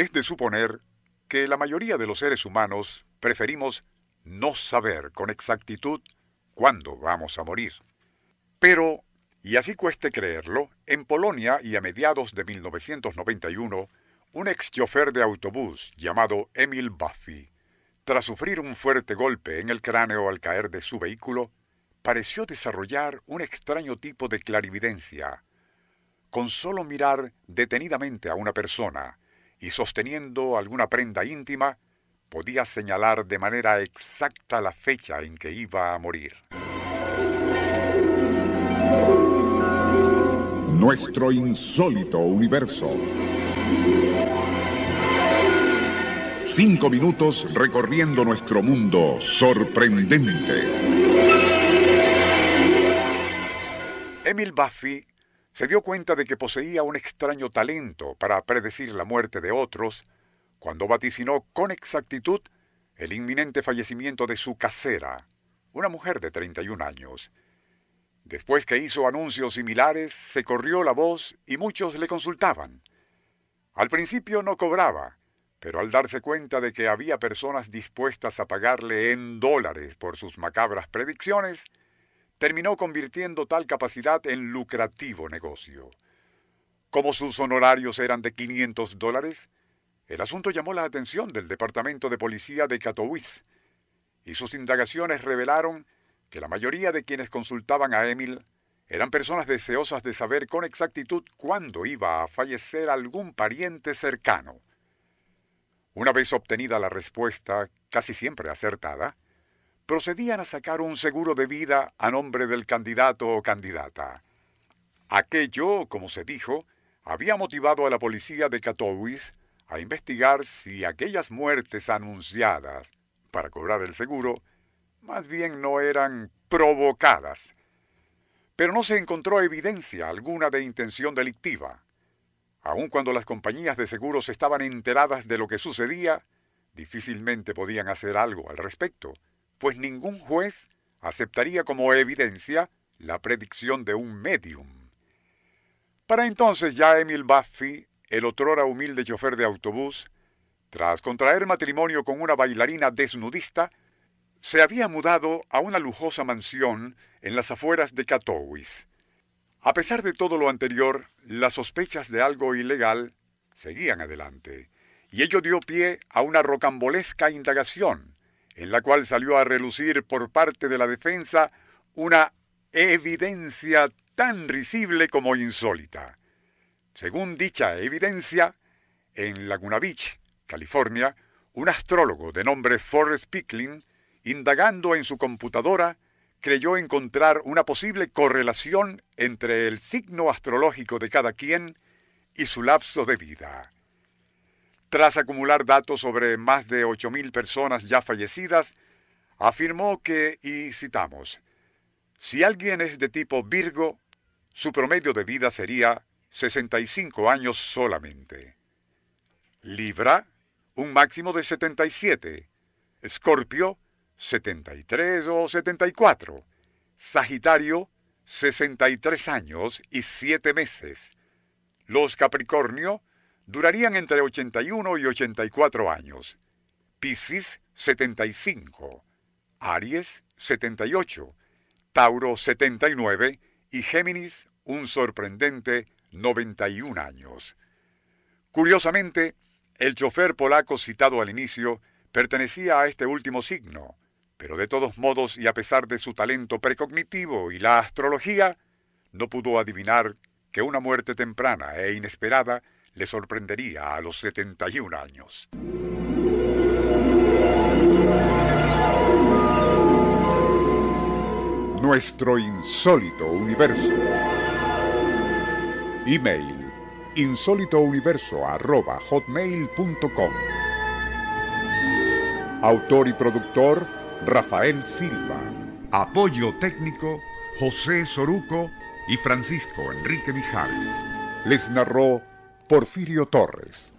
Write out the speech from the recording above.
Es de suponer que la mayoría de los seres humanos preferimos no saber con exactitud cuándo vamos a morir. Pero, y así cueste creerlo, en Polonia y a mediados de 1991, un ex chofer de autobús llamado Emil Buffy, tras sufrir un fuerte golpe en el cráneo al caer de su vehículo, pareció desarrollar un extraño tipo de clarividencia. Con solo mirar detenidamente a una persona y sosteniendo alguna prenda íntima, podía señalar de manera exacta la fecha en que iba a morir. Nuestro insólito universo. Cinco minutos recorriendo nuestro mundo sorprendente. Emil Buffy se dio cuenta de que poseía un extraño talento para predecir la muerte de otros cuando vaticinó con exactitud el inminente fallecimiento de su casera, una mujer de 31 años. Después que hizo anuncios similares, se corrió la voz y muchos le consultaban. Al principio no cobraba, pero al darse cuenta de que había personas dispuestas a pagarle en dólares por sus macabras predicciones, terminó convirtiendo tal capacidad en lucrativo negocio. Como sus honorarios eran de 500 dólares, el asunto llamó la atención del Departamento de Policía de Katowice, y sus indagaciones revelaron que la mayoría de quienes consultaban a Emil eran personas deseosas de saber con exactitud cuándo iba a fallecer algún pariente cercano. Una vez obtenida la respuesta, casi siempre acertada, procedían a sacar un seguro de vida a nombre del candidato o candidata. Aquello, como se dijo, había motivado a la policía de Katowice a investigar si aquellas muertes anunciadas para cobrar el seguro más bien no eran provocadas. Pero no se encontró evidencia alguna de intención delictiva. Aun cuando las compañías de seguros estaban enteradas de lo que sucedía, difícilmente podían hacer algo al respecto, pues ningún juez aceptaría como evidencia la predicción de un medium. Para entonces ya Emil Buffy, el otrora humilde chofer de autobús, tras contraer matrimonio con una bailarina desnudista, se había mudado a una lujosa mansión en las afueras de Katowice. A pesar de todo lo anterior, las sospechas de algo ilegal seguían adelante, y ello dio pie a una rocambolesca indagación, en la cual salió a relucir por parte de la defensa una evidencia tan risible como insólita. Según dicha evidencia, en Laguna Beach, California, un astrólogo de nombre Forrest Pickling, indagando en su computadora, creyó encontrar una posible correlación entre el signo astrológico de cada quien y su lapso de vida. Tras acumular datos sobre más de 8.000 personas ya fallecidas, afirmó que, y citamos, si alguien es de tipo Virgo, su promedio de vida sería 65 años solamente. Libra, un máximo de 77. Escorpio, 73 o 74. Sagitario, 63 años y 7 meses. Los Capricornio durarían entre 81 y 84 años. Piscis, 75. Aries, 78. Tauro, 79. Y Géminis, un sorprendente 91 años. Curiosamente, el chofer polaco citado al inicio pertenecía a este último signo, pero de todos modos y a pesar de su talento precognitivo y la astrología, no pudo adivinar que una muerte temprana e inesperada le sorprendería a los 71 años. Nuestro insólito universo. Email insólitouniverso.hotmail.com Autor y productor Rafael Silva. Apoyo técnico José Soruco y Francisco Enrique Mijares. Les narró Porfirio Torres.